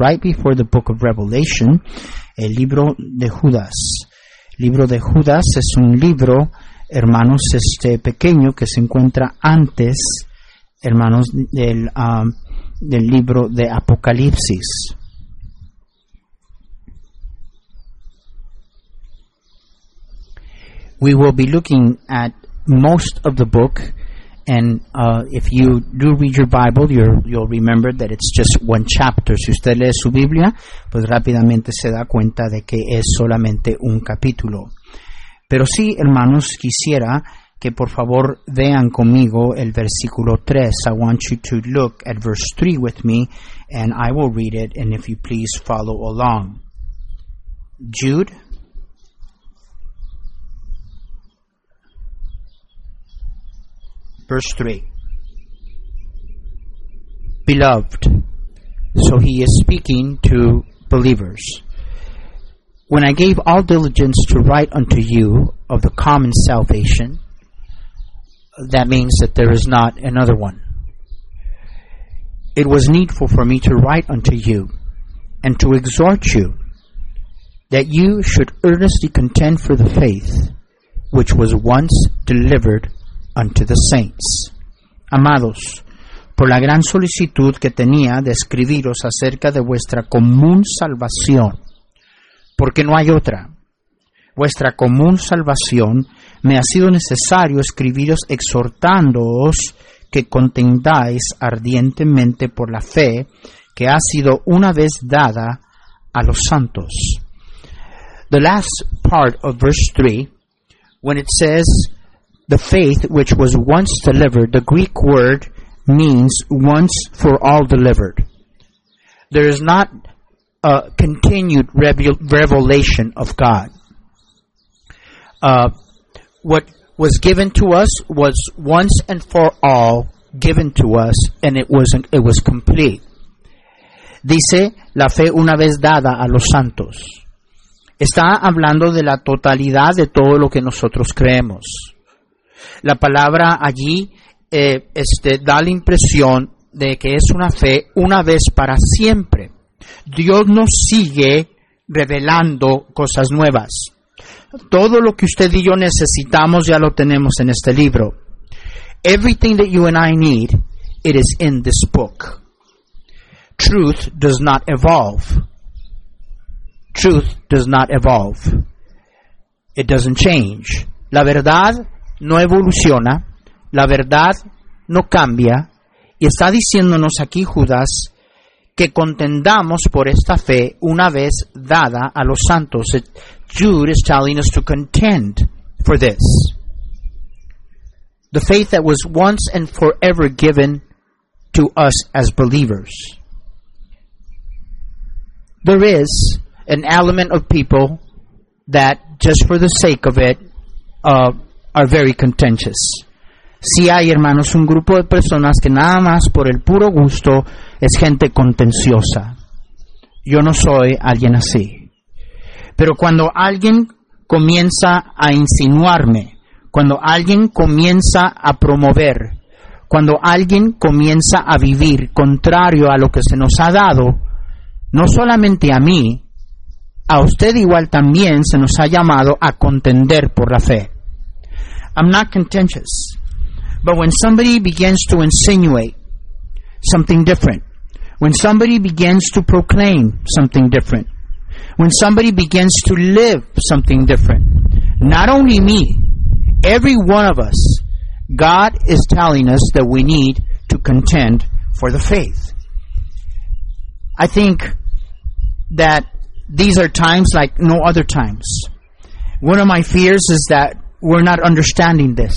right before the book of Revelation, el libro de Judas. El libro de Judas es un libro, hermanos, este pequeño que se encuentra antes, hermanos, del, um, del libro de Apocalipsis. We will be looking at most of the book and uh, if you do read your Bible, you you'll remember that it's just one chapter. Si usted lee su Biblia, pues rápidamente se da cuenta de que es solamente un capítulo. Pero sí, hermanos, quisiera que por favor vean conmigo el versículo 3. I want you to look at verse 3 with me, and I will read it, and if you please follow along. Jude verse 3. Beloved, so he is speaking to believers. When I gave all diligence to write unto you of the common salvation, that means that there is not another one. It was needful for me to write unto you and to exhort you that you should earnestly contend for the faith which was once delivered unto the saints. Amados, por la gran solicitud que tenía de escribiros acerca de vuestra común salvación, porque no hay otra, vuestra común salvación, me ha sido necesario escribiros exhortándoos que contendáis ardientemente por la fe que ha sido una vez dada a los santos. The last part of verse 3, when it says, the faith which was once delivered, the Greek word means once for all delivered. There is not a continued revelation of God. Uh, what was given to us was once and for all given to us, and it was it was complete. Dice la fe una vez dada a los santos. Está hablando de la totalidad de todo lo que nosotros creemos. La palabra allí eh, este, da la impresión de que es una fe una vez para siempre. Dios nos sigue revelando cosas nuevas. Todo lo que usted y yo necesitamos ya lo tenemos en este libro. Everything that you and I need, it is in this book. Truth does not evolve. Truth does not evolve. It doesn't change. La verdad no evoluciona, la verdad no cambia, y está diciéndonos aquí Judas que contendamos por esta fe una vez dada a los santos. Jude is telling us to contend for this. The faith that was once and forever given to us as believers. There is an element of people that, just for the sake of it, uh, are very contentious. Si hay, hermanos, un grupo de personas que nada más por el puro gusto es gente contenciosa. Yo no soy alguien así. Pero cuando alguien comienza a insinuarme, cuando alguien comienza a promover, cuando alguien comienza a vivir contrario a lo que se nos ha dado, no solamente a mí, a usted igual también se nos ha llamado a contender por la fe. I'm not contentious. But when somebody begins to insinuate something different, when somebody begins to proclaim something different, when somebody begins to live something different, not only me, every one of us, God is telling us that we need to contend for the faith. I think that these are times like no other times. One of my fears is that we're not understanding this.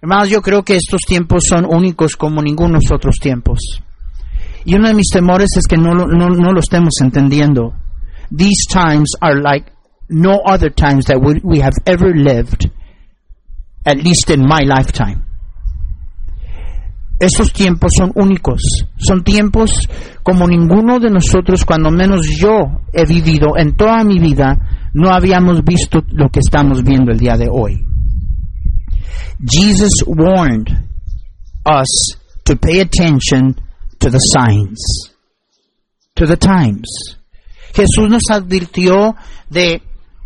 Hermanos, yo creo que estos tiempos son únicos como ningunos otros tiempos. Y uno de mis temores es que no, no, no lo estemos entendiendo. These times are like no other times that we, we have ever lived, at least in my lifetime. Estos tiempos son únicos, son tiempos como ninguno de nosotros, cuando menos yo he vivido en toda mi vida, no habíamos visto lo que estamos viendo el día de hoy. Jesus warned us to pay attention to the signs. to the times. Jesús nos advirtió de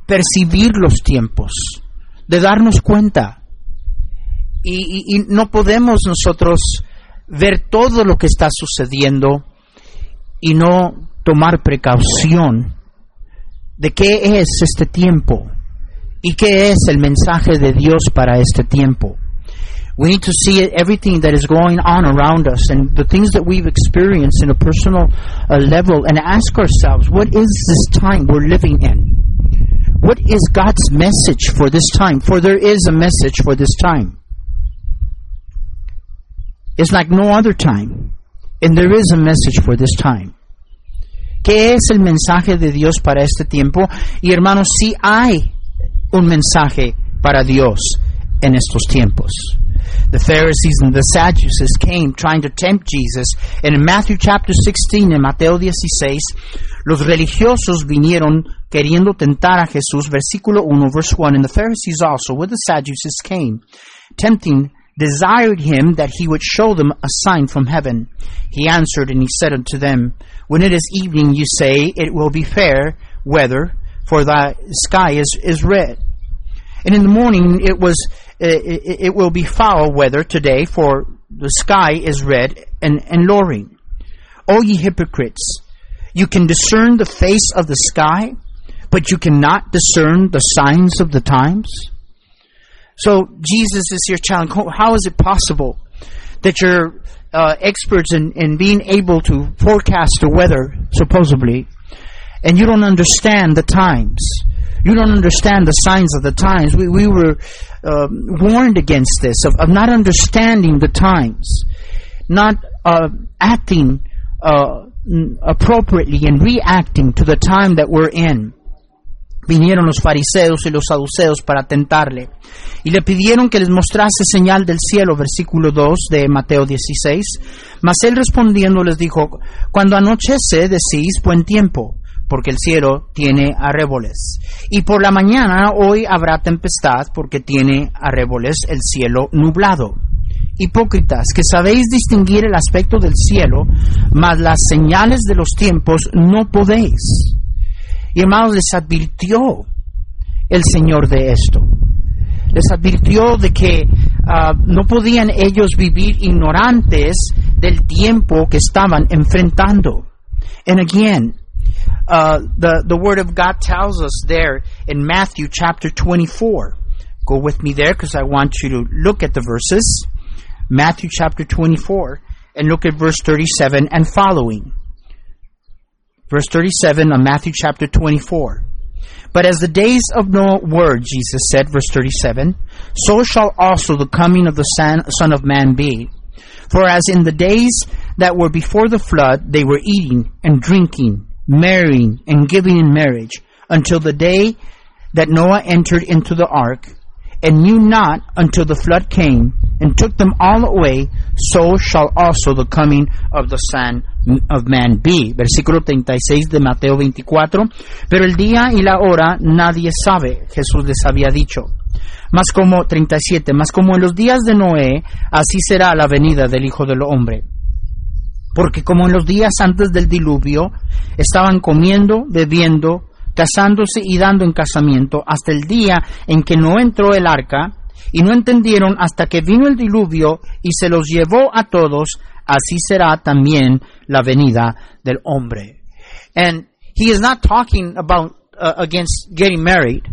percibir los tiempos, de darnos cuenta. Y, y, y, no podemos nosotros ver todo lo que está sucediendo y no tomar precaución de qué es este tiempo y qué es el mensaje de Dios para este tiempo. We need to see everything that is going on around us and the things that we've experienced in a personal uh, level and ask ourselves, what is this time we're living in? What is God's message for this time? For there is a message for this time. It's like no other time. And there is a message for this time. ¿Qué es el mensaje de Dios para este tiempo? Y hermanos, sí hay un mensaje para Dios en estos tiempos. The Pharisees and the Sadducees came trying to tempt Jesus. And in Matthew chapter 16, en Mateo 16, los religiosos vinieron queriendo tentar a Jesús. Versículo 1, verse 1. And the Pharisees also, with the Sadducees, came, tempting, desired him that he would show them a sign from heaven. He answered and he said unto them, When it is evening, you say, It will be fair weather, for the sky is, is red. And in the morning it was it, it, will be foul weather today, for the sky is red and, and lowering. O ye hypocrites, you can discern the face of the sky, but you cannot discern the signs of the times. So Jesus is here challenging. How is it possible that you're uh, experts in, in being able to forecast the weather, supposedly, and you don't understand the times? You don't understand the signs of the times. We, we were uh, warned against this, of, of, not understanding the times, not uh, acting uh, appropriately and reacting to the time that we're in. Vinieron los fariseos y los saduceos para tentarle y le pidieron que les mostrase señal del cielo, versículo 2 de Mateo 16. Mas él respondiendo les dijo, cuando anochece decís buen tiempo, porque el cielo tiene arreboles. Y por la mañana hoy habrá tempestad, porque tiene arreboles el cielo nublado. Hipócritas, que sabéis distinguir el aspecto del cielo, mas las señales de los tiempos no podéis. Y hermanos, les advirtió el Señor de esto. Les advirtió de que uh, no podían ellos vivir ignorantes del tiempo que estaban enfrentando. And again, uh, the, the Word of God tells us there in Matthew chapter 24. Go with me there because I want you to look at the verses. Matthew chapter 24 and look at verse 37 and following. Verse 37 of Matthew chapter 24. But as the days of Noah were, Jesus said, verse 37, so shall also the coming of the Son of Man be. For as in the days that were before the flood, they were eating and drinking marrying and giving in marriage until the day that Noah entered into the ark and knew not until the flood came and took them all away, so shall also the coming of the Son of Man be. Versículo 36 de Mateo 24. Pero el día y la hora nadie sabe, Jesús les había dicho. Más como 37, más como en los días de Noé, así será la venida del Hijo del Hombre. Porque como en los días antes del diluvio, estaban comiendo, bebiendo, casándose y dando en casamiento, hasta el día en que no entró el arca, y no entendieron hasta que vino el diluvio y se los llevó a todos, así será también la venida del hombre. And he is not talking about uh, against getting married.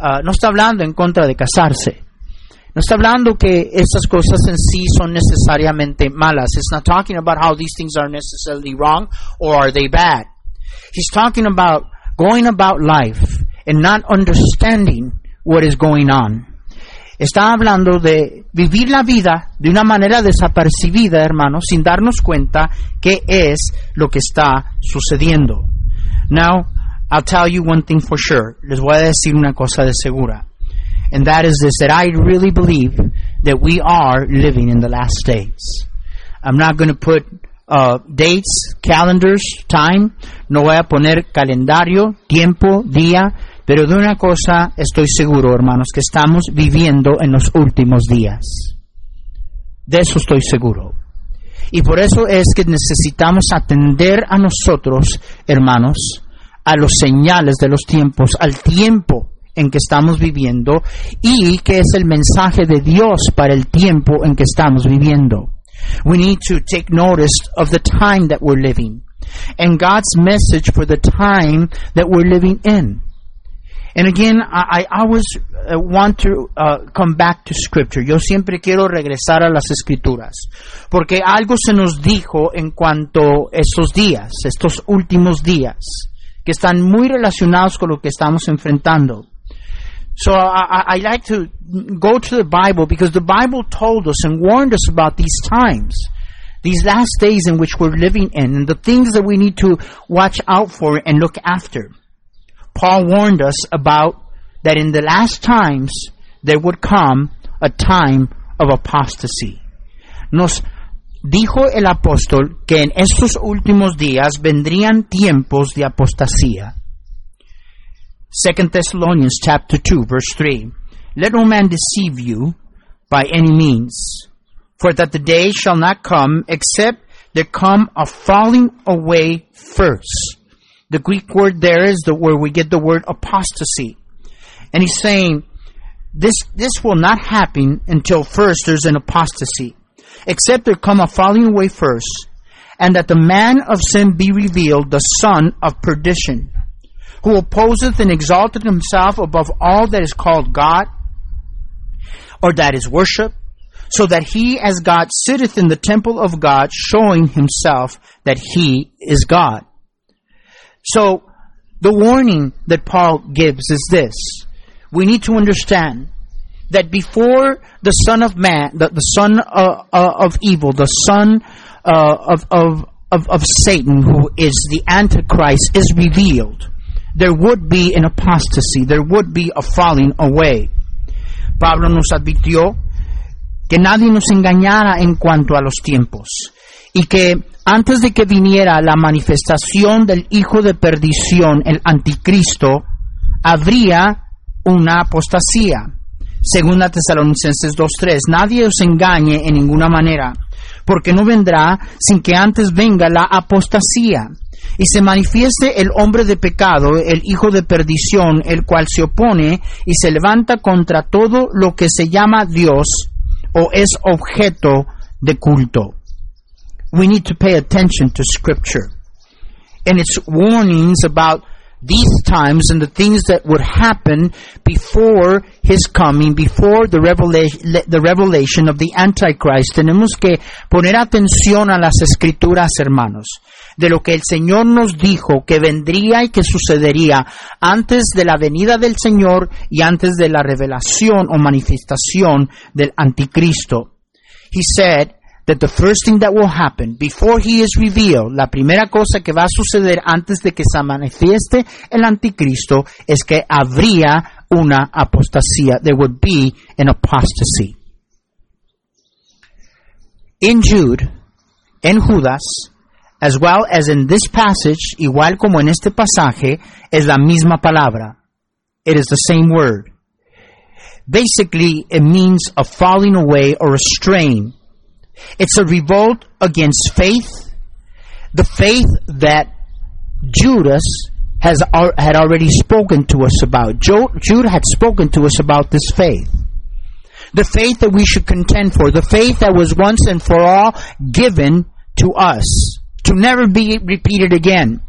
Uh, no está hablando en contra de casarse. No está hablando que estas cosas en sí son necesariamente malas. It's not talking about how these things are necessarily wrong or are they bad. He's talking about going about life and not understanding what is going on. Está hablando de vivir la vida de una manera desapercibida, hermanos, sin darnos cuenta qué es lo que está sucediendo. Now, I'll tell you one thing for sure. Les voy a decir una cosa de segura. And that is this that I really believe that we are living in the last days. I'm not going to put uh, dates, calendars, time. No voy a poner calendario, tiempo, día. Pero de una cosa estoy seguro, hermanos, que estamos viviendo en los últimos días. De eso estoy seguro. Y por eso es que necesitamos atender a nosotros, hermanos, a los señales de los tiempos, al tiempo en que estamos viviendo y que es el mensaje de Dios para el tiempo en que estamos viviendo. We need to take notice of the time that we're living and God's message for the time that we're living in. And again, I, I always uh, want to uh, come back to Scripture. Yo siempre quiero regresar a las Escrituras. Porque algo se nos dijo en cuanto a estos días, estos últimos días, que están muy relacionados con lo que estamos enfrentando. So I, I like to go to the Bible because the Bible told us and warned us about these times, these last days in which we're living in, and the things that we need to watch out for and look after. Paul warned us about that in the last times there would come a time of apostasy. Nos dijo el apóstol que en estos últimos días vendrían tiempos de apostasía. 2 Thessalonians chapter 2 verse 3 Let no man deceive you by any means for that the day shall not come except there come a falling away first the Greek word there is the where we get the word apostasy and he's saying this this will not happen until first there's an apostasy except there come a falling away first and that the man of sin be revealed the son of perdition who opposeth and exalteth himself above all that is called God or that is worship, so that he as God sitteth in the temple of God, showing himself that he is God. So, the warning that Paul gives is this. We need to understand that before the son of man, the, the son uh, uh, of evil, the son uh, of, of, of, of Satan, who is the Antichrist, is revealed, there would be an apostasy, there would be a falling away. Pablo nos advirtió que nadie nos engañara en cuanto a los tiempos y que antes de que viniera la manifestación del hijo de perdición, el anticristo, habría una apostasía. Segunda Tesalonicenses 2.3, nadie os engañe en ninguna manera, porque no vendrá sin que antes venga la apostasía y se manifieste el hombre de pecado, el hijo de perdición, el cual se opone y se levanta contra todo lo que se llama Dios o es objeto de culto. We need to pay attention to scripture and its warnings about these times and the things that would happen before his coming, before the revelation, the revelation of the Antichrist. Tenemos que poner atención a las escrituras, hermanos, de lo que el Señor nos dijo que vendría y que sucedería antes de la venida del Señor y antes de la revelación o manifestación del Anticristo. He said, that the first thing that will happen before he is revealed, la primera cosa que va a suceder antes de que se manifieste el anticristo es que habría una apostasía. There would be an apostasy. In Jude, en Judas, as well as in this passage, igual como en este pasaje, es la misma palabra. It is the same word. Basically, it means a falling away or a strain it's a revolt against faith, the faith that Judas has had already spoken to us about. Jude had spoken to us about this faith. The faith that we should contend for, the faith that was once and for all given to us, to never be repeated again.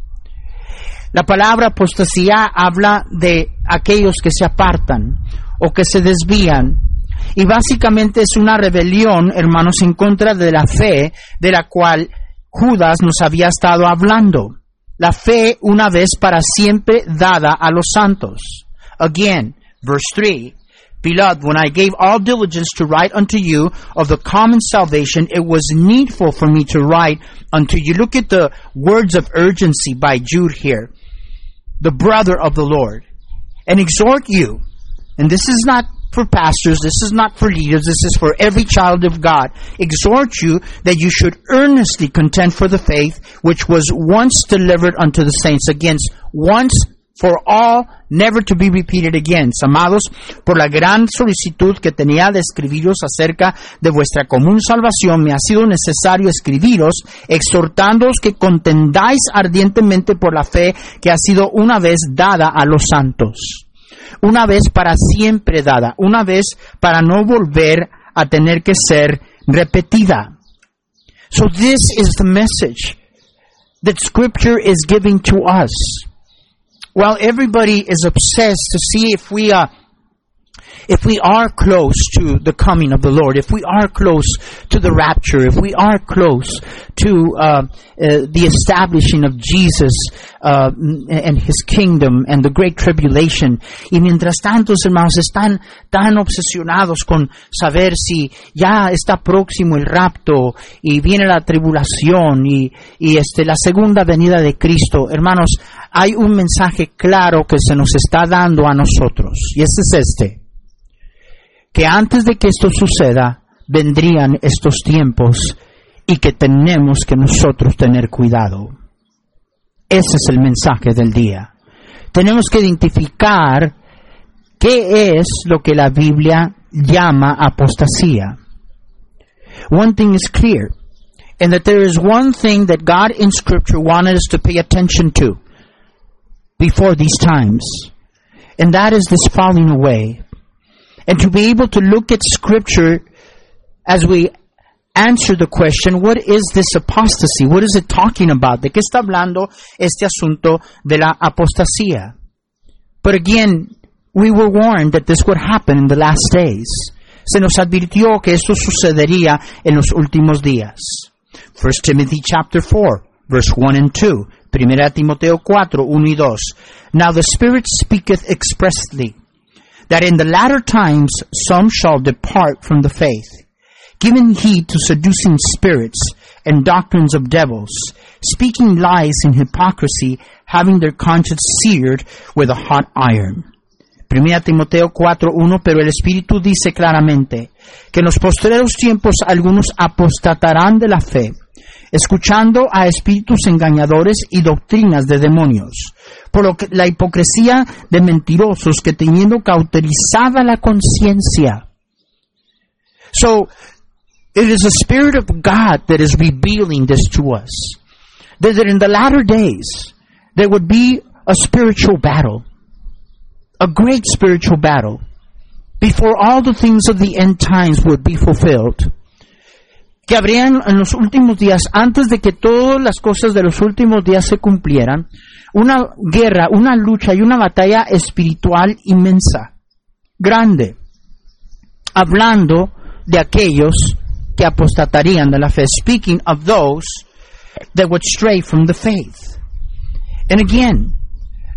La palabra apostasía habla de aquellos que se apartan o que se desvían Y básicamente es una rebelión, hermanos, en contra de la fe de la cual Judas nos había estado hablando. La fe una vez para siempre dada a los santos. Again, verse 3. Beloved, when I gave all diligence to write unto you of the common salvation, it was needful for me to write unto you. Look at the words of urgency by Jude here. The brother of the Lord. And exhort you. And this is not for pastors, this is not for leaders, this is for every child of God. Exhort you that you should earnestly contend for the faith which was once delivered unto the saints against once for all never to be repeated again. Amados, por la gran solicitud que tenía de escribiros acerca de vuestra común salvación, me ha sido necesario escribiros, exhortándoos que contendáis ardientemente por la fe que ha sido una vez dada a los santos. Una vez para siempre dada, una vez para no volver a tener que ser repetida. So this is the message that scripture is giving to us. While everybody is obsessed to see if we are if we are close to the coming of the Lord, if we are close to the rapture, if we are close to uh, uh, the establishing of Jesus uh, and His kingdom and the great tribulation, y mientras tanto, hermanos, están tan obsesionados con saber si ya está próximo el rapto y viene la tribulación y, y este, la segunda venida de Cristo, hermanos, hay un mensaje claro que se nos está dando a nosotros, y ese es este que antes de que esto suceda, vendrían estos tiempos y que tenemos que nosotros tener cuidado. Ese es el mensaje del día. Tenemos que identificar qué es lo que la Biblia llama apostasía. One thing is clear, and that there is one thing that God in Scripture wanted us to pay attention to before these times, and that is this falling away. And to be able to look at scripture as we answer the question, what is this apostasy? What is it talking about? ¿De qué está hablando este asunto de la apostasía? But again, we were warned that this would happen in the last days. Se nos advirtió que esto sucedería en los últimos días. 1 Timothy chapter 4, verse 1 and 2. Primera Timoteo 4, 1 y 2. Now the Spirit speaketh expressly that in the latter times some shall depart from the faith, giving heed to seducing spirits and doctrines of devils, speaking lies in hypocrisy, having their conscience seared with a hot iron. Primera Timoteo 4.1, pero el Espíritu dice claramente que en los postreros tiempos algunos apostatarán de la fe, escuchando a espíritus engañadores y doctrinas de demonios, por lo que la hipocresía de mentirosos que teniendo cauterizada la conciencia. So, it is the Spirit of God that is revealing this to us. That in the latter days, there would be a spiritual battle. A great spiritual battle. Before all the things of the end times would be fulfilled. Que habrían en los últimos días, antes de que todas las cosas de los últimos días se cumplieran, una guerra, una lucha y una batalla espiritual inmensa, grande, hablando de aquellos que apostatarían de la fe, speaking of those that would stray from the faith. And again,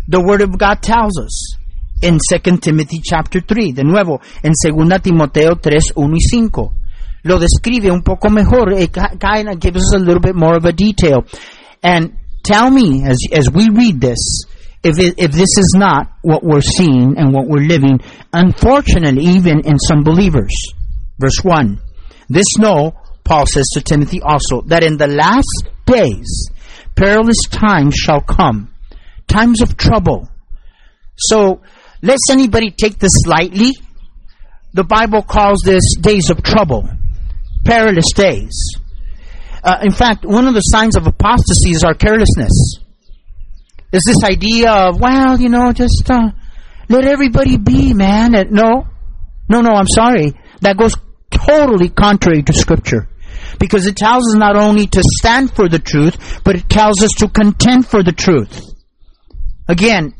the word of God tells us in 2 Timothy chapter 3, de nuevo, en 2 Timoteo 3, 1 y 5 lo describe un poco mejor. Eh, it kind of gives us a little bit more of a detail. And tell me, as, as we read this, if, it, if this is not what we're seeing and what we're living, unfortunately, even in some believers. Verse 1. This know, Paul says to Timothy also, that in the last days perilous times shall come, times of trouble. So, lest anybody take this lightly, the Bible calls this days of trouble perilous days. Uh, in fact, one of the signs of apostasy is our carelessness. Is this idea of, well, you know, just uh, let everybody be, man. And no, no, no, I'm sorry. That goes totally contrary to Scripture. Because it tells us not only to stand for the truth, but it tells us to contend for the truth. Again,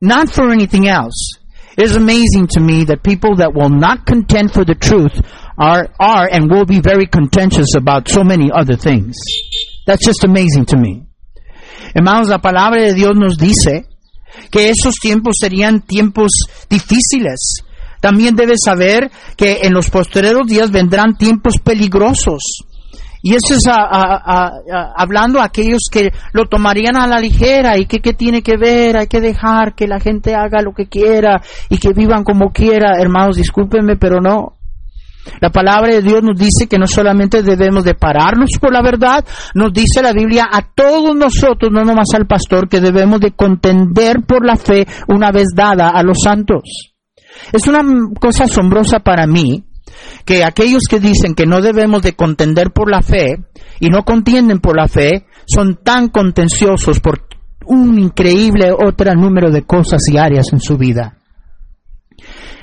not for anything else. It is amazing to me that people that will not contend for the truth are, are and will be very contentious about so many other things. That's just amazing to me. Hermanos, la palabra de Dios nos dice que esos tiempos serían tiempos difíciles. También debes saber que en los postreros días vendrán tiempos peligrosos. Y eso es a, a, a, hablando a aquellos que lo tomarían a la ligera y que qué tiene que ver, hay que dejar que la gente haga lo que quiera y que vivan como quiera. Hermanos, discúlpenme, pero no. La palabra de Dios nos dice que no solamente debemos de pararnos por la verdad, nos dice la Biblia a todos nosotros, no nomás al pastor, que debemos de contender por la fe una vez dada a los santos. Es una cosa asombrosa para mí que aquellos que dicen que no debemos de contender por la fe y no contienden por la fe son tan contenciosos por un increíble otro número de cosas y áreas en su vida.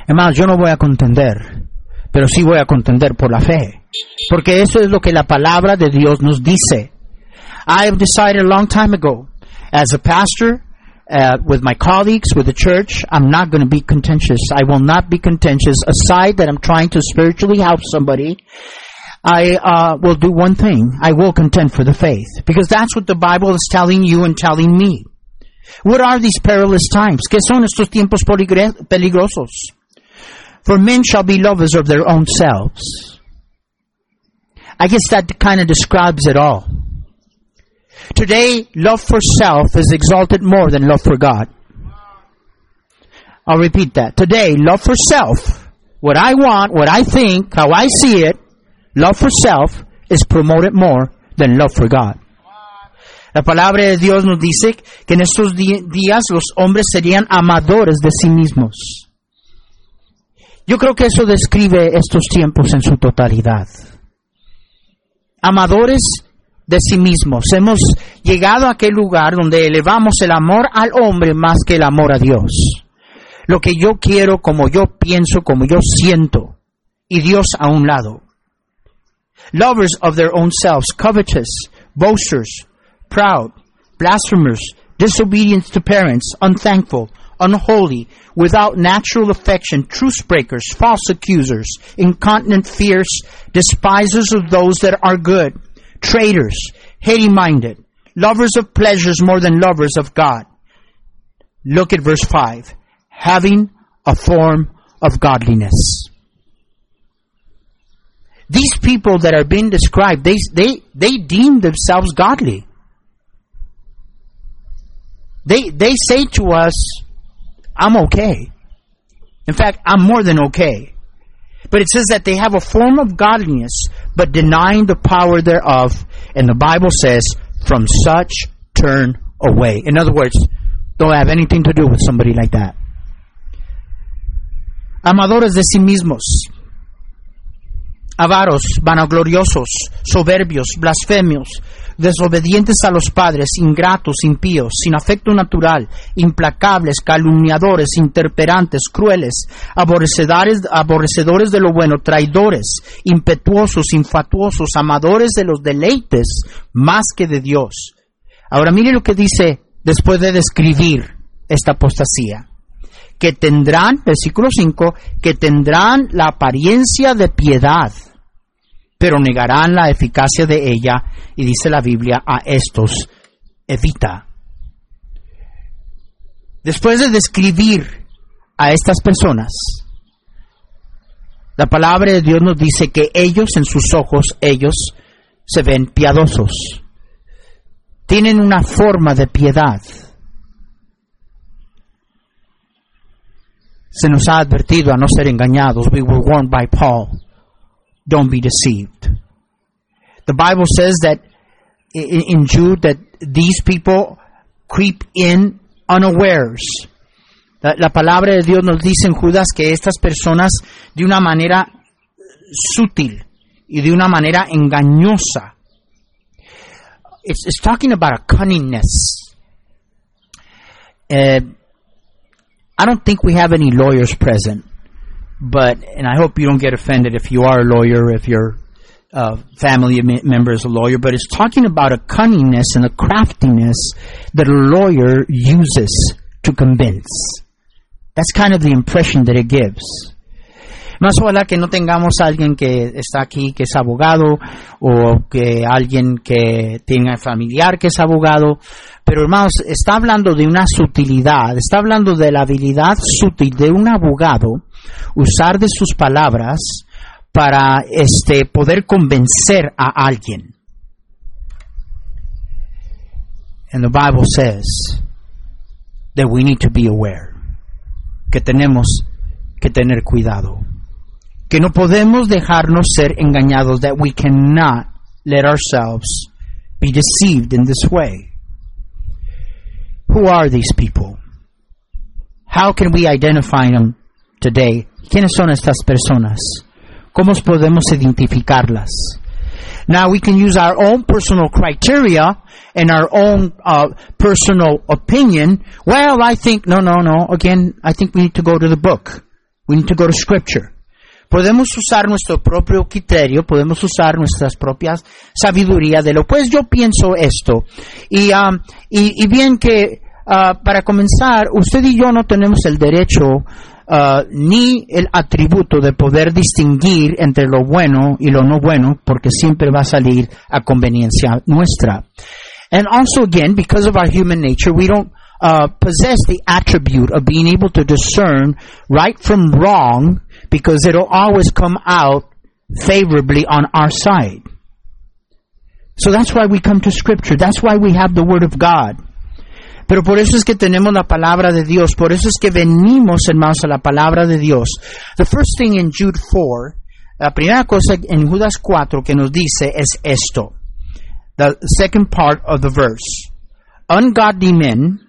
Además, yo no voy a contender pero sí voy a contender por la fe. Porque eso es lo que la palabra de Dios nos dice. I have decided a long time ago, as a pastor, uh, with my colleagues, with the church, I'm not going to be contentious. I will not be contentious. Aside that I'm trying to spiritually help somebody, I uh, will do one thing. I will contend for the faith. Because that's what the Bible is telling you and telling me. What are these perilous times? ¿Qué son estos tiempos peligrosos? For men shall be lovers of their own selves. I guess that kind of describes it all. Today, love for self is exalted more than love for God. I'll repeat that. Today, love for self, what I want, what I think, how I see it, love for self is promoted more than love for God. La palabra de Dios nos dice que en estos días los hombres serían amadores de sí mismos. Yo creo que eso describe estos tiempos en su totalidad. Amadores de sí mismos. Hemos llegado a aquel lugar donde elevamos el amor al hombre más que el amor a Dios. Lo que yo quiero, como yo pienso, como yo siento, y Dios a un lado. Lovers of their own selves, covetous, boasters, proud, blasphemers, disobedient to parents, unthankful, unholy, without natural affection, truce breakers, false accusers, incontinent, fierce, despisers of those that are good, traitors, hating minded, lovers of pleasures more than lovers of God. Look at verse 5. Having a form of godliness. These people that are being described, they, they, they deem themselves godly. They, they say to us, I'm okay. In fact, I'm more than okay. But it says that they have a form of godliness, but denying the power thereof. And the Bible says, from such turn away. In other words, don't have anything to do with somebody like that. Amadores de sí mismos. Avaros, vanagloriosos, soberbios, blasfemios, desobedientes a los padres, ingratos, impíos, sin afecto natural, implacables, calumniadores, interperantes, crueles, aborrecedores, aborrecedores de lo bueno, traidores, impetuosos, infatuosos, amadores de los deleites más que de Dios. Ahora mire lo que dice después de describir esta apostasía. Que tendrán, versículo 5, que tendrán la apariencia de piedad pero negarán la eficacia de ella y dice la Biblia a estos, evita. Después de describir a estas personas, la palabra de Dios nos dice que ellos en sus ojos, ellos se ven piadosos. Tienen una forma de piedad. Se nos ha advertido a no ser engañados. We were warned by Paul don't be deceived. The Bible says that in, Jude that these people creep in unawares. La, la, palabra de Dios nos dice en Judas que estas personas de una manera sutil y de una manera engañosa. It's, it's talking about a cunningness. Uh, I don't think we have any lawyers present but and I hope you don't get offended if you are a lawyer, if your uh, family member is a lawyer, but it's talking about a cunningness and a craftiness that a lawyer uses to convince. That's kind of the impression that it gives. Más ojalá que no tengamos alguien que está aquí que es abogado o que alguien que tenga familiar que es abogado, pero hermanos, está hablando de una sutilidad, está hablando de la habilidad sutil de un abogado usar de sus palabras para este poder convencer a alguien. And the Bible says that we need to be aware, que tenemos que tener cuidado. que no podemos dejarnos ser engañados, that we cannot let ourselves be deceived in this way. Who are these people? How can we identify them today? ¿Quiénes son estas personas? ¿Cómo podemos identificarlas? Now we can use our own personal criteria and our own uh, personal opinion. Well, I think, no, no, no. Again, I think we need to go to the book. We need to go to scripture. Podemos usar nuestro propio criterio, podemos usar nuestras propias sabiduría de lo. Pues yo pienso esto. Y, um, y, y, bien que uh, para comenzar, usted y yo no tenemos el derecho uh, ni el atributo de poder distinguir entre lo bueno y lo no bueno, porque siempre va a salir a conveniencia nuestra. And also again, because of our human nature, we don't uh, possess the attribute of being able to discern right from wrong because it'll always come out favorably on our side. So that's why we come to Scripture. That's why we have the Word of God. Pero por eso es que tenemos la palabra de Dios. Por eso es que venimos, hermanos, a la palabra de Dios. The first thing in Jude 4, la primera cosa en Judas 4 que nos dice es esto. The second part of the verse. Ungodly men,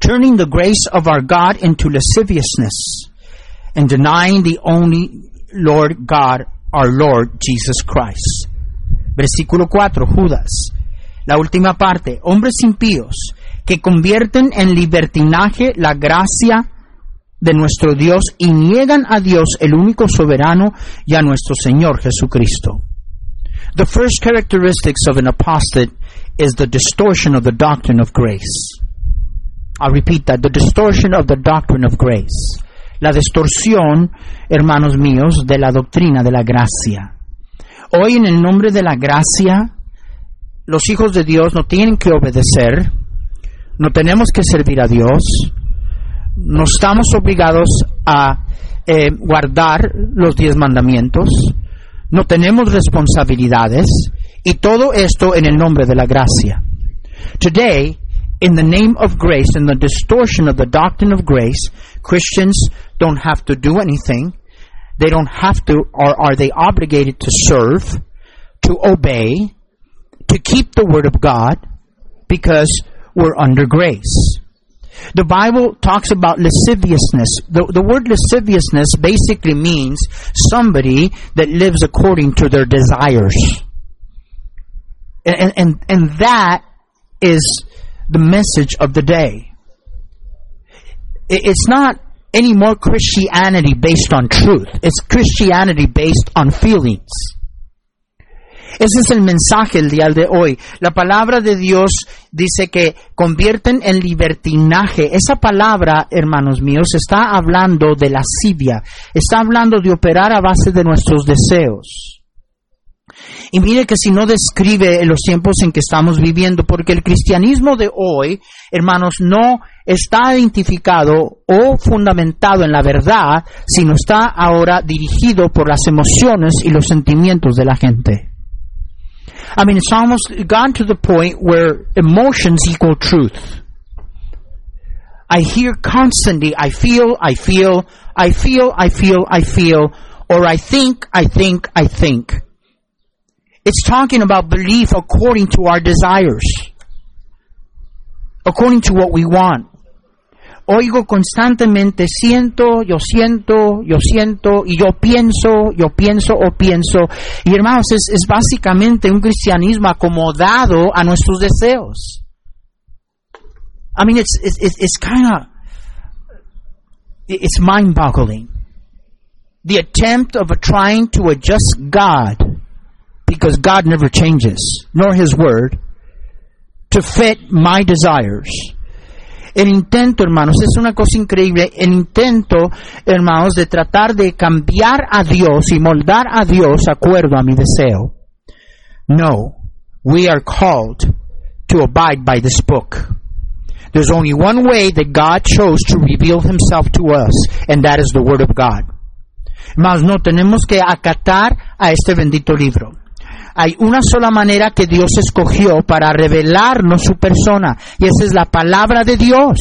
turning the grace of our God into lasciviousness and denying the only Lord God, our Lord Jesus Christ. Versículo 4, Judas. La última parte, hombres impíos que convierten en libertinaje la gracia de nuestro Dios y niegan a Dios el único soberano y a nuestro Señor Jesucristo. The first characteristics of an apostate is the distortion of the doctrine of grace. I'll repeat that, the distortion of the doctrine of grace la distorsión, hermanos míos, de la doctrina de la gracia. Hoy en el nombre de la gracia, los hijos de Dios no tienen que obedecer, no tenemos que servir a Dios, no estamos obligados a eh, guardar los diez mandamientos, no tenemos responsabilidades y todo esto en el nombre de la gracia. Today, in the name of grace, in the distortion of the doctrine of grace, Christians don't have to do anything. They don't have to, or are they obligated to serve, to obey, to keep the Word of God, because we're under grace. The Bible talks about lasciviousness. The, the word lasciviousness basically means somebody that lives according to their desires. And, and, and that is the message of the day. It's not any more Christianity based on truth. It's Christianity based on feelings. Ese es el mensaje el día de hoy. La palabra de Dios dice que convierten en libertinaje. Esa palabra, hermanos míos, está hablando de lascivia. Está hablando de operar a base de nuestros deseos. Y mire que si no describe los tiempos en que estamos viviendo, porque el cristianismo de hoy, hermanos, no está identificado o fundamentado en la verdad, sino está ahora dirigido por las emociones y los sentimientos de la gente. I mean, it's almost gone to the point where emotions equal truth. I hear constantly, I feel, I feel, I feel, I feel, I feel, or I think, I think, I think. It's talking about belief according to our desires, according to what we want. Oigo constantemente, siento, yo siento, yo siento, y yo pienso, yo pienso o pienso. Y hermanos, es, es básicamente un cristianismo acomodado a nuestros deseos. I mean, it's, it's, it's kind of, it's mind-boggling. The attempt of trying to adjust God because God never changes, nor His Word, to fit my desires. El intento, hermanos, es una cosa increíble. El intento, hermanos, de tratar de cambiar a Dios y moldar a Dios acuerdo a mi deseo. No, we are called to abide by this book. There's only one way that God chose to reveal Himself to us, and that is the Word of God. Mas no tenemos que acatar a este bendito libro hay una sola manera que Dios escogió para revelarnos su persona y esa es la palabra de Dios.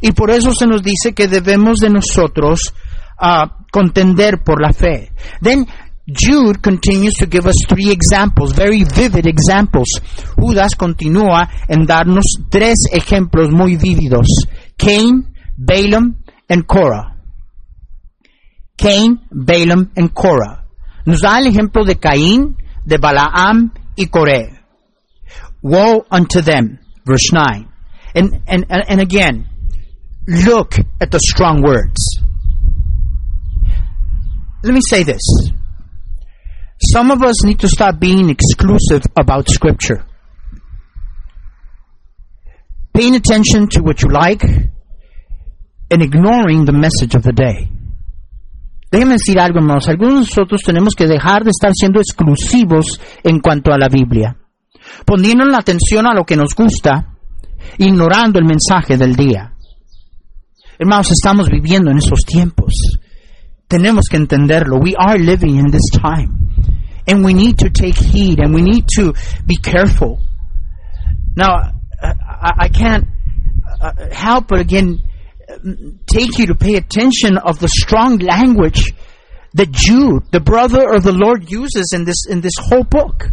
Y por eso se nos dice que debemos de nosotros uh, contender por la fe. Then Jude continues to give us three examples, very vivid examples. Judas continúa en darnos tres ejemplos muy vívidos. Cain, Balaam, and Korah. Cain, Balaam, and Korah. Nos da el ejemplo de Caín, de Balaam y Coré. Woe unto them, verse 9. And, and, and again, look at the strong words. Let me say this. Some of us need to stop being exclusive about Scripture. Paying attention to what you like and ignoring the message of the day. Déjenme decir algo, hermanos. Algunos de nosotros tenemos que dejar de estar siendo exclusivos en cuanto a la Biblia, poniendo la atención a lo que nos gusta, ignorando el mensaje del día. Hermanos, estamos viviendo en esos tiempos. Tenemos que entenderlo. We are living in this time. And we need to take heed and we need to be careful. Now, I, I can't uh, help but again take you to pay attention of the strong language that Jude, the brother of the Lord, uses in this in this whole book.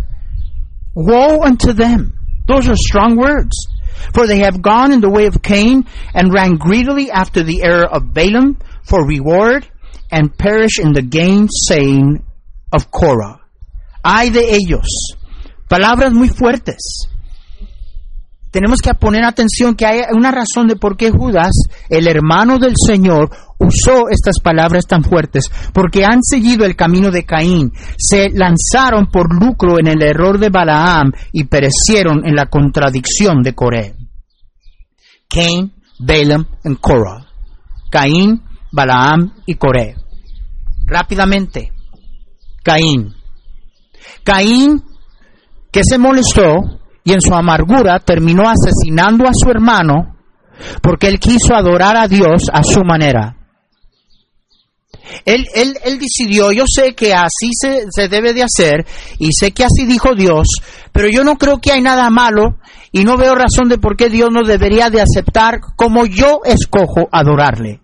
Woe unto them. Those are strong words. For they have gone in the way of Cain and ran greedily after the error of Balaam for reward and perish in the gainsaying of Korah. Ay de ellos. Palabras muy fuertes. Tenemos que poner atención que hay una razón de por qué Judas, el hermano del Señor, usó estas palabras tan fuertes, porque han seguido el camino de Caín, se lanzaron por lucro en el error de Balaam y perecieron en la contradicción de Coré. Cain, Balaam y Korah. Caín, Balaam y Coré. Rápidamente, Caín. Caín, que se molestó y en su amargura terminó asesinando a su hermano porque él quiso adorar a Dios a su manera. Él, él, él decidió, yo sé que así se, se, debe de hacer y sé que así dijo Dios, pero yo no creo que hay nada malo y no veo razón de por qué Dios no debería de aceptar como yo escojo adorarle.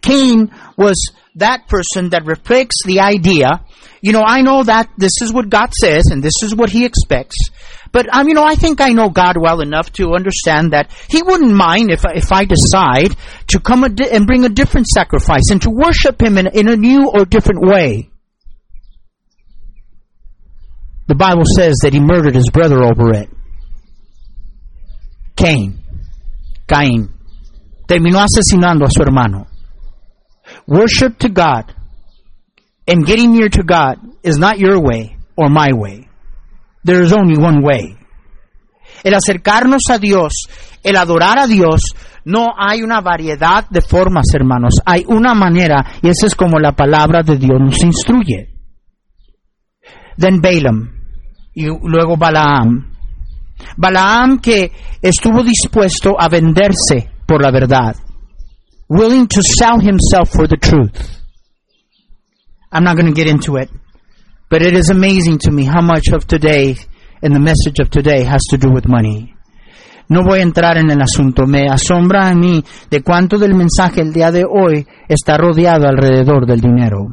Cain was that person that reflects the idea, you know, I know that this is what God says and this is what he expects, but um, you know, I think I know God well enough to understand that He wouldn't mind if if I decide to come and bring a different sacrifice and to worship Him in, in a new or different way. The Bible says that he murdered his brother over it. Cain, Cain, terminó asesinando a su hermano. Worship to God and getting near to God is not your way or my way. There is only one way. El acercarnos a Dios, el adorar a Dios, no hay una variedad de formas, hermanos. Hay una manera y esa es como la palabra de Dios nos instruye. Then Balaam y luego Balaam. Balaam que estuvo dispuesto a venderse por la verdad. Willing to sell himself for the truth. I'm not going to get into it. But it is amazing to me how much of today and the message of today has to do with money. No voy a entrar en el asunto. Me asombra a mí de cuánto del mensaje el día de hoy está rodeado alrededor del dinero.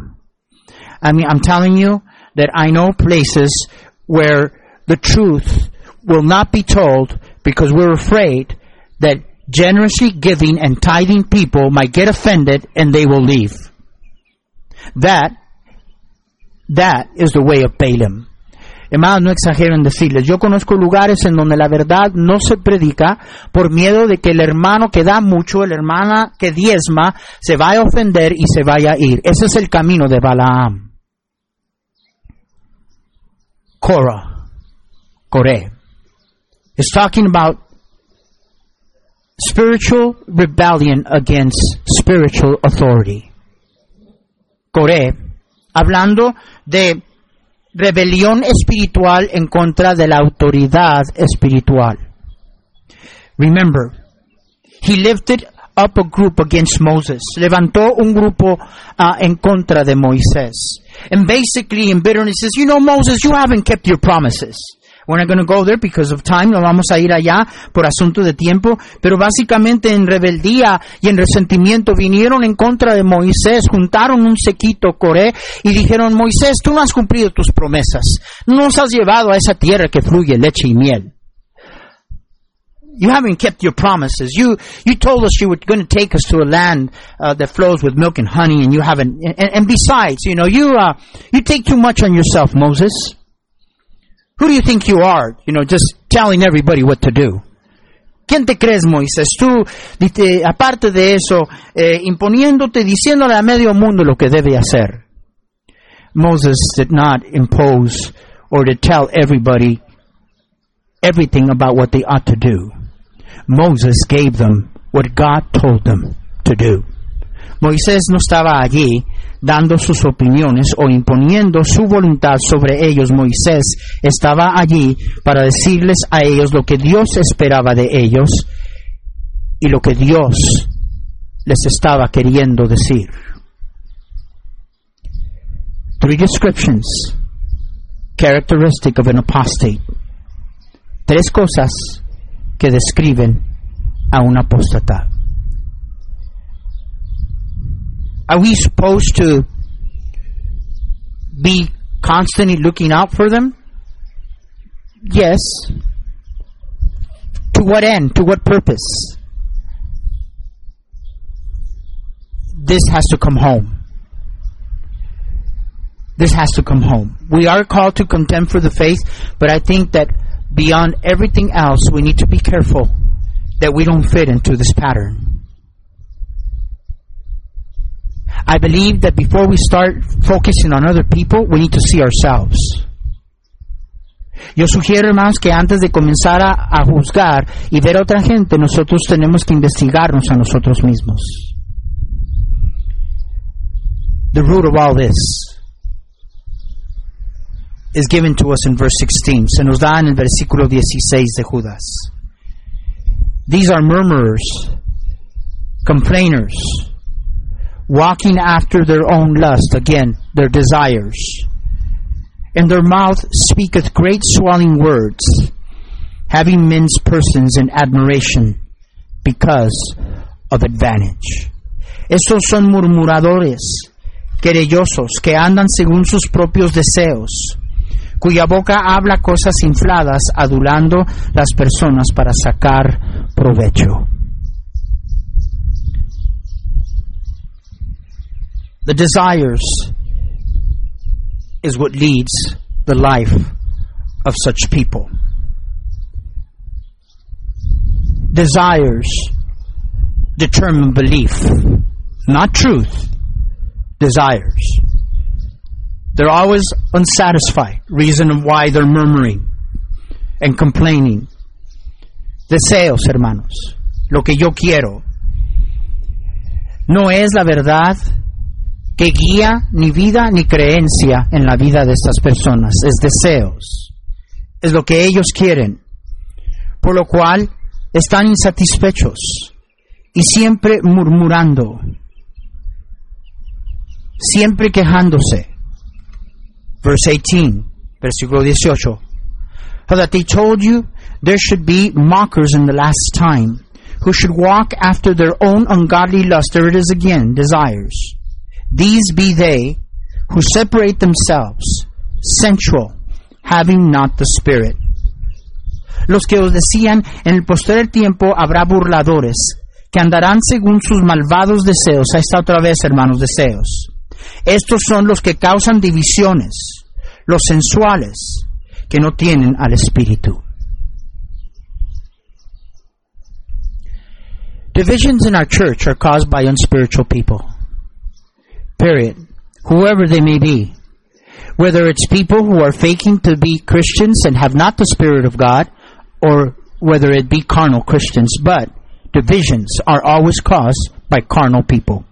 I mean, I'm telling you that I know places where the truth will not be told because we're afraid that generously giving and tithing people might get offended and they will leave. That That is the way of Balaam. Hermanos, no exageren decirles, yo conozco lugares en donde la verdad no se predica por miedo de que el hermano que da mucho, la hermana que diezma, se vaya a ofender y se vaya a ir. Ese es el camino de Balaam. Korah, Coré, is talking about spiritual rebellion against spiritual authority. Coré, hablando de rebelión espiritual en contra de la autoridad espiritual. Remember, he lifted up a group against Moses. Levantó un grupo uh, en contra de Moisés. And basically in bitterness says, you know Moses, you haven't kept your promises. We're not going to go there because of time, no vamos a ir allá por asunto de tiempo, pero básicamente en rebeldía y en resentimiento vinieron en contra de Moisés, juntaron un sequito Coré y dijeron, Moisés, tú no has cumplido tus promesas, no nos has llevado a esa tierra que fluye leche y miel. You haven't kept your promises. You you told us you were going to take us to a land uh, that flows with milk and honey, and you haven't. And, and besides, you know, you uh, you take too much on yourself, Moses. Who do you think you are? You know, just telling everybody what to do. ¿Quién te crees, Moisés? Tú, dite, aparte de eso, eh, imponiéndote, diciéndole a medio mundo lo que debe hacer. Moses did not impose or to tell everybody everything about what they ought to do. Moses gave them what God told them to do. Moisés no estaba allí dando sus opiniones o imponiendo su voluntad sobre ellos. Moisés estaba allí para decirles a ellos lo que Dios esperaba de ellos y lo que Dios les estaba queriendo decir. Three descriptions characteristic of an apostate. Tres cosas que describen a un apóstata. Are we supposed to be constantly looking out for them? Yes. To what end? To what purpose? This has to come home. This has to come home. We are called to contend for the faith, but I think that beyond everything else, we need to be careful that we don't fit into this pattern. I believe that before we start focusing on other people, we need to see ourselves. Yo sugiero, hermanos, que antes de comenzar a, a, juzgar y ver a otra gente, nosotros tenemos que investigarnos a nosotros mismos. The root of all this is given to us in verse 16. Se nos da en el versículo 16 de Judas. These are murmurers, complainers, walking after their own lust, again, their desires. And their mouth speaketh great swelling words, having men's persons in admiration because of advantage. Estos son murmuradores, querellosos, que andan según sus propios deseos, cuya boca habla cosas infladas, adulando las personas para sacar provecho. The desires is what leads the life of such people. Desires determine belief, not truth. Desires. They're always unsatisfied, reason why they're murmuring and complaining. Deseos, hermanos, lo que yo quiero, no es la verdad que guía ni vida ni creencia en la vida de estas personas, es deseos, es lo que ellos quieren, por lo cual están insatisfechos y siempre murmurando, siempre quejándose. Verse 18, versículo 18. How that they told you there should be mockers in the last time, who should walk after their own ungodly lust. There it is again, desires. These be they who separate themselves, sensual, having not the Spirit. Los que os decían, en el posterior tiempo habrá burladores, que andarán según sus malvados deseos. Ahí está otra vez, hermanos, deseos. Estos son los que causan divisiones, los sensuales, que no tienen al Espíritu. Divisions in our church are caused by unspiritual people. Period. Whoever they may be. Whether it's people who are faking to be Christians and have not the Spirit of God, or whether it be carnal Christians, but divisions are always caused by carnal people.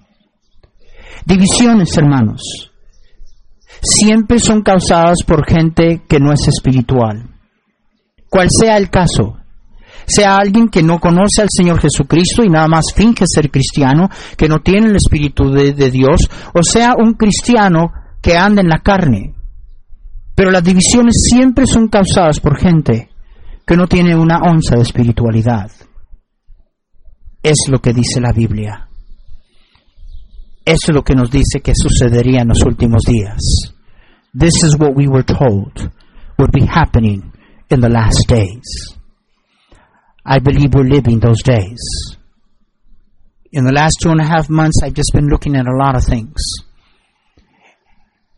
Divisiones, hermanos, siempre son causadas por gente que no es espiritual. Cual sea el caso, sea alguien que no conoce al Señor Jesucristo y nada más finge ser cristiano, que no tiene el Espíritu de, Dios, o sea un cristiano que anda en la carne. Pero las divisiones siempre son causadas por gente que no tiene una onza de espiritualidad. Es lo que dice la Biblia. Eso es lo que nos dice que sucedería en los últimos días. This is what we were told would be happening in the last days. I believe we're living those days. In the last two and a half months, I've just been looking at a lot of things.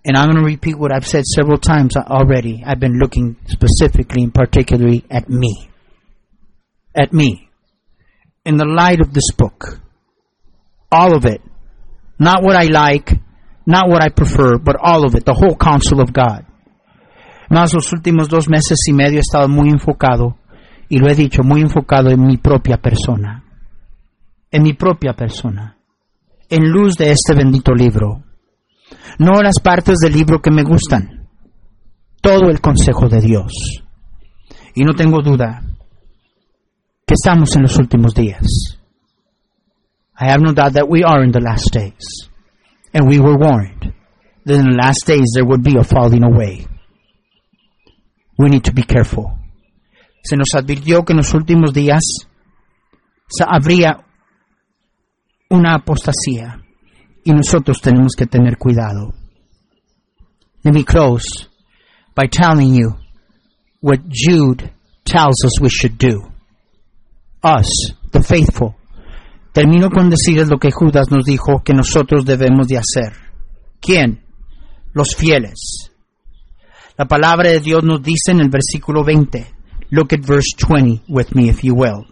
And I'm going to repeat what I've said several times already. I've been looking specifically and particularly at me. At me. In the light of this book. All of it. Not what I like, not what I prefer, but all of it. The whole counsel of God. Más los últimos dos meses y medio he estado muy enfocado, y lo he dicho, muy enfocado en mi propia persona. En mi propia persona. En luz de este bendito libro. No las partes del libro que me gustan. Todo el consejo de Dios. Y no tengo duda que estamos en los últimos días. I have no doubt that we are in the last days. And we were warned that in the last days there would be a falling away. We need to be careful. Se nos advirtió que en los últimos días habría una apostasía y nosotros tenemos que tener cuidado. Let me close by telling you what Jude tells us we should do. Us, the faithful. Termino con decirles lo que Judas nos dijo que nosotros debemos de hacer. ¿Quién? Los fieles. La palabra de Dios nos dice en el versículo 20. Look at verse 20 with me, if you will.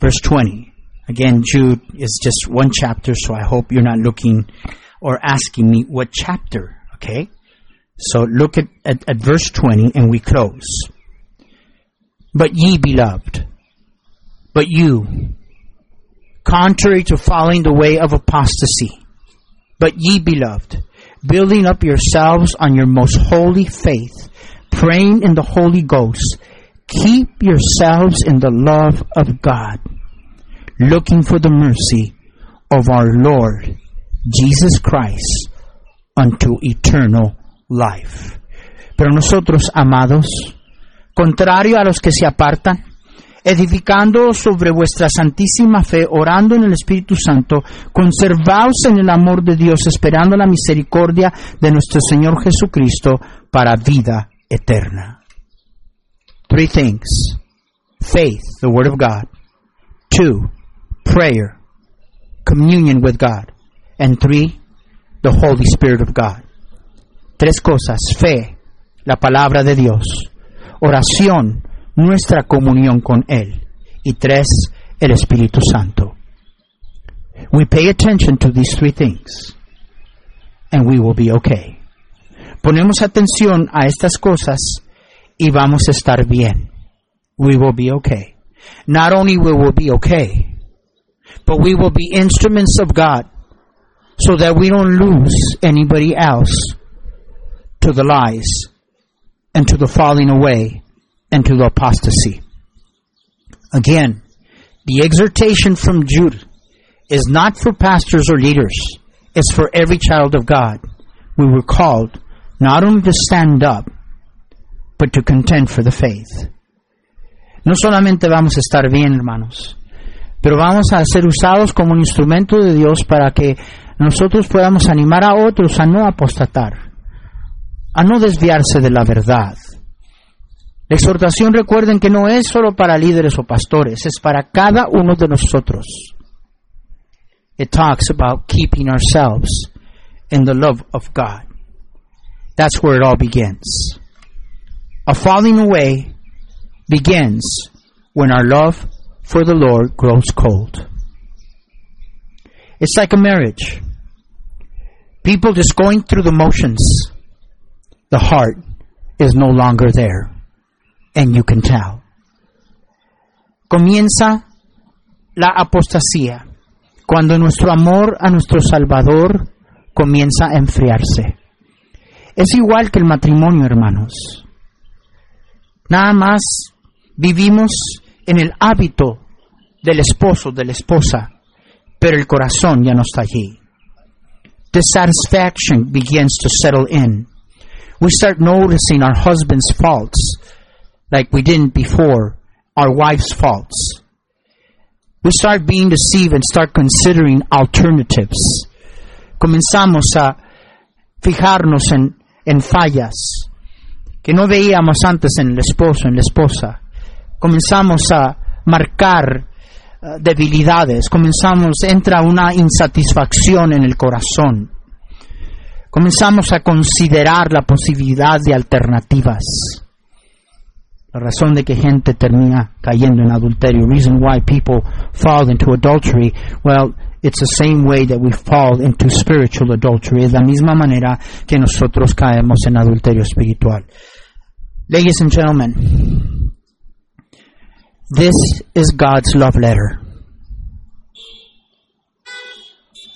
Verse 20. Again, Jude is just one chapter, so I hope you're not looking or asking me what chapter, okay? So look at, at, at verse 20 and we close. But ye beloved, but you, contrary to following the way of apostasy, but ye beloved, building up yourselves on your most holy faith, praying in the Holy Ghost, keep yourselves in the love of God, looking for the mercy of our Lord Jesus Christ unto eternal life. Pero nosotros, amados, contrario a los que se apartan, edificando sobre vuestra santísima fe, orando en el Espíritu Santo, conservaos en el amor de Dios, esperando la misericordia de nuestro Señor Jesucristo para vida eterna. Three things. Faith, the Word of God. Two, prayer, communion with God. And three, the Holy Spirit of God. Tres cosas. Fe, la palabra de Dios. Oración, nuestra comunión con Él. Y tres, el Espíritu Santo. We pay attention to these three things and we will be okay. Ponemos atención a estas cosas y vamos a estar bien. We will be okay. Not only will we be okay, but we will be instruments of God so that we don't lose anybody else to the lies and to the falling away and to the apostasy. Again, the exhortation from Jude is not for pastors or leaders. It's for every child of God. We were called not only to stand up, but to contend for the faith. No solamente vamos a estar bien, hermanos, pero vamos a ser usados como un instrumento de Dios para que nosotros podamos animar a otros a no apostatar, a no desviarse de la verdad. La exhortación recuerden que no es solo para líderes o pastores, es para cada uno de nosotros. It talks about keeping ourselves in the love of God. That's where it all begins. A falling away begins when our love for the Lord grows cold. It's like a marriage. People just going through the motions. The heart is no longer there. And you can tell. Comienza la apostasía cuando nuestro amor a nuestro Salvador comienza a enfriarse. Es igual que el matrimonio, hermanos. Nada más vivimos en el hábito del esposo, de la esposa, pero el corazón ya no está allí. Dissatisfaction begins to settle in. We start noticing our husband's faults like we didn't before, our wife's faults. We start being deceived and start considering alternatives. Comenzamos a fijarnos en, en fallas que no veíamos antes en el esposo, en la esposa. Comenzamos a marcar uh, debilidades, comenzamos, entra una insatisfacción en el corazón. Comenzamos a considerar la posibilidad de alternativas. La razón de que gente termina cayendo en adulterio, reason why people fall into adultery, well, it's the same way that we fall into spiritual adultery. Es la misma manera que nosotros caemos en adulterio espiritual. Ladies and gentlemen, this is God's love letter.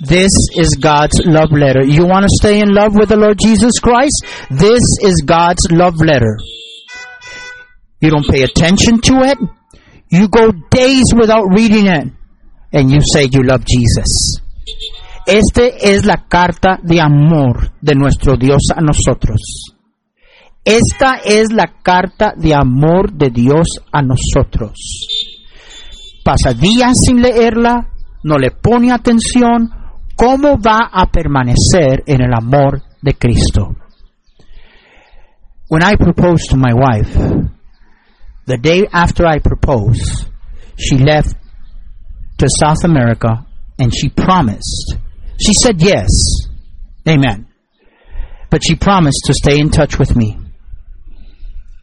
This is God's love letter. You want to stay in love with the Lord Jesus Christ? This is God's love letter. You don't pay attention to it. You go days without reading it. And you say you love Jesus. Este es la carta de amor de nuestro Dios a nosotros. Esta es la carta de amor de Dios a nosotros. Pasa días sin leerla, no le pone atención, ¿cómo va a permanecer en el amor de Cristo? When I proposed to my wife, the day after I proposed, she left to South America and she promised. She said yes. Amen. But she promised to stay in touch with me.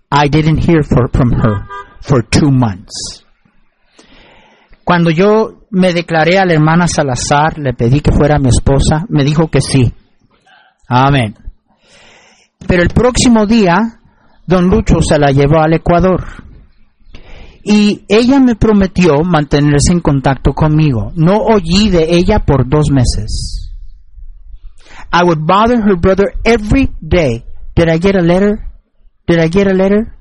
I didn't hear for, from her for two months. Cuando yo me declaré a la hermana Salazar, le pedí que fuera mi esposa, me dijo que sí. Amén. Pero el próximo día, don Lucho se la llevó al Ecuador. Y ella me prometió mantenerse en contacto conmigo. No oí de ella por dos meses. I would bother her brother every day. Did I get a letter? Did I get a letter?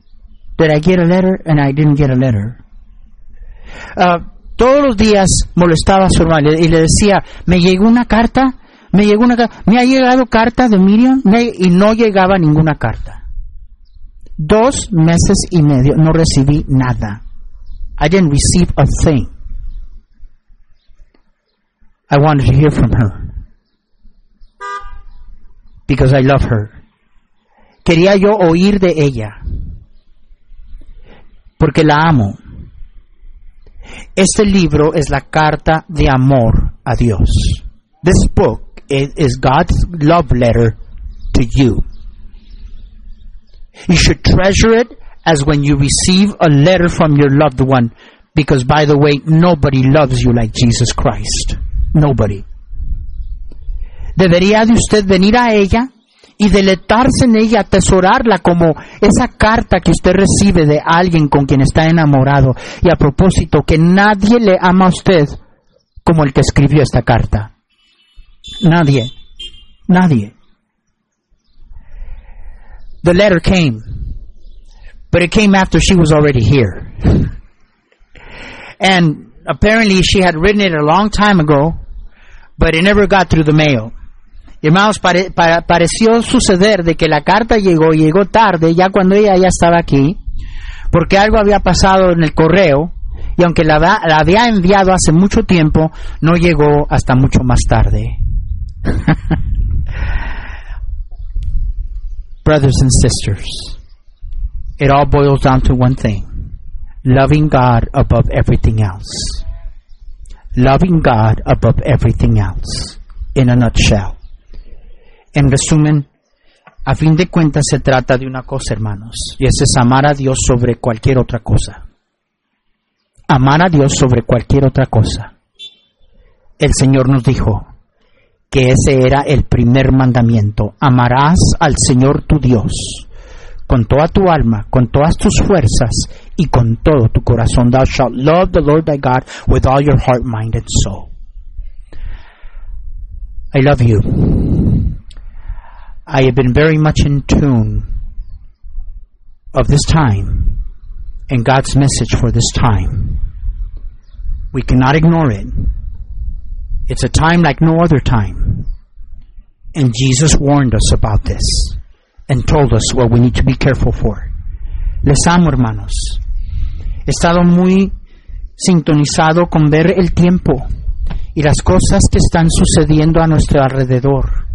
Did I get a letter? And I didn't get a letter. Uh, todos los días molestaba a su hermano y le decía, me llegó una carta, me llegó una me ha llegado carta de Miriam y no llegaba ninguna carta. Dos meses y medio no recibí nada. I didn't receive a thing. I wanted to hear from her because I love her. Quería yo oír de ella porque la amo. Este libro es la carta de amor a Dios. This book is God's love letter to you. You should treasure it as when you receive a letter from your loved one because by the way, nobody loves you like Jesus Christ. Nobody. Debería de usted venir a ella y deletarse en ella, atesorarla como esa carta que usted recibe de alguien con quien está enamorado. Y a propósito, que nadie le ama a usted como el que escribió esta carta. Nadie. Nadie. The letter came, but it came after she was already here. And apparently she had written it a long time ago, but it never got through the mail. Hermanos, pare, pa, pareció suceder de que la carta llegó, llegó tarde, ya cuando ella ya estaba aquí, porque algo había pasado en el correo, y aunque la, la había enviado hace mucho tiempo, no llegó hasta mucho más tarde. Brothers and sisters, it all boils down to one thing loving God above everything else. Loving God above everything else. In a nutshell. En resumen, a fin de cuentas se trata de una cosa, hermanos, y ese es amar a Dios sobre cualquier otra cosa. Amar a Dios sobre cualquier otra cosa. El Señor nos dijo que ese era el primer mandamiento. Amarás al Señor tu Dios con toda tu alma, con todas tus fuerzas y con todo tu corazón. Thou shalt love the Lord thy God with all your heart, mind, and soul. I love you. I have been very much in tune of this time and God's message for this time. We cannot ignore it. It's a time like no other time. And Jesus warned us about this. and told us what we need to be careful for. Les amo, hermanos. He estado muy sintonizado con ver el tiempo y las cosas que están sucediendo a nuestro alrededor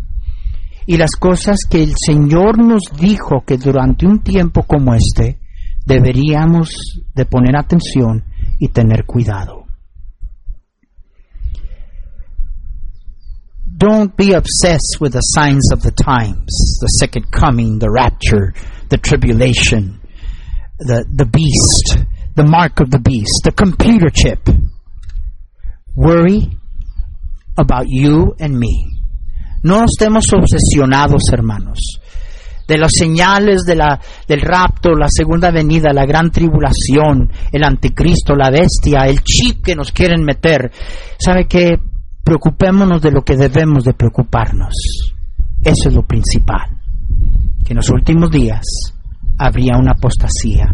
y las cosas que el Señor nos dijo que durante un tiempo como este deberíamos de poner atención y tener cuidado. Don't be obsessed with the signs of the times, the second coming, the rapture, the tribulation, the, the beast, the mark of the beast, the computer chip. Worry about you and me. No estemos obsesionados, hermanos, de las señales de la, del rapto, la segunda venida, la gran tribulación, el anticristo, la bestia, el chip que nos quieren meter. ¿Sabe qué? Preocupémonos de lo que debemos de preocuparnos. Eso es lo principal. Que en los últimos días habría una apostasía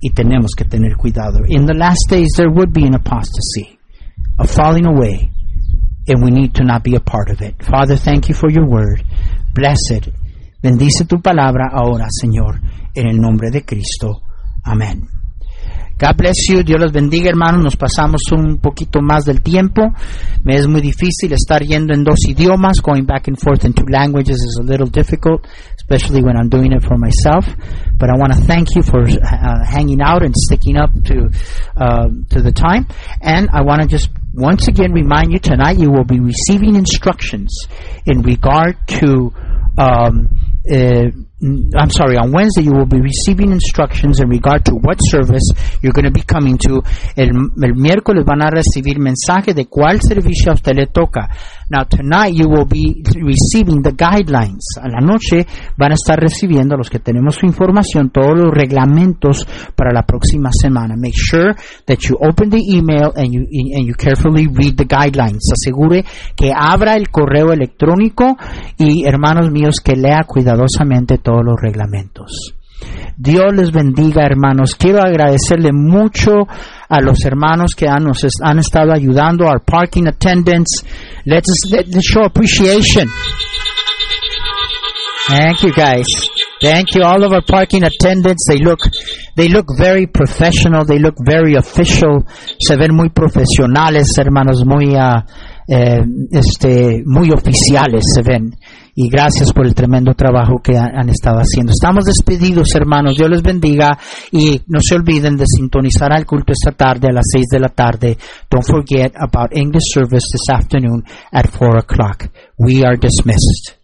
y tenemos que tener cuidado. In the last days there would be an apostasy, a falling away, and we need to not be a part of it. Father, thank you for your word. Blessed. Bendice tu palabra ahora, Señor, en el nombre de Cristo. Amén. God bless you. Dios los bendiga, hermanos. Nos pasamos un poquito más del tiempo. Me es muy difícil estar yendo en dos idiomas. Going back and forth in two languages is a little difficult, especially when I'm doing it for myself. But I want to thank you for uh, hanging out and sticking up to uh, to the time. And I want to just once again remind you tonight you will be receiving instructions in regard to. Um, uh, I'm sorry, on Wednesday you will be receiving instructions in regard to what service you're going to be coming to. El, el miércoles van a recibir mensaje de cuál servicio a usted le toca. Now tonight you will be receiving the guidelines. A la noche van a estar recibiendo los que tenemos su información, todos los reglamentos para la próxima semana. Make sure that you open the email and you, and you carefully read the guidelines. Asegure que abra el correo electrónico y hermanos míos que lea cuidadosamente todos los reglamentos. Dios les bendiga, hermanos. Quiero agradecerle mucho a los hermanos que han, nos han estado ayudando, our parking attendants. Let's, let's show appreciation. Thank you, guys. Thank you, all of our parking attendants. They look, they look very professional. They look very official. Se ven muy profesionales, hermanos, muy, uh, eh, este, muy oficiales se ven. Y gracias por el tremendo trabajo que han, estado haciendo. Estamos despedidos, hermanos. Dios les bendiga. Y no se olviden de sintonizar al culto esta tarde a las 6 de la tarde. Don't forget about English service this afternoon at 4 o'clock. We are dismissed.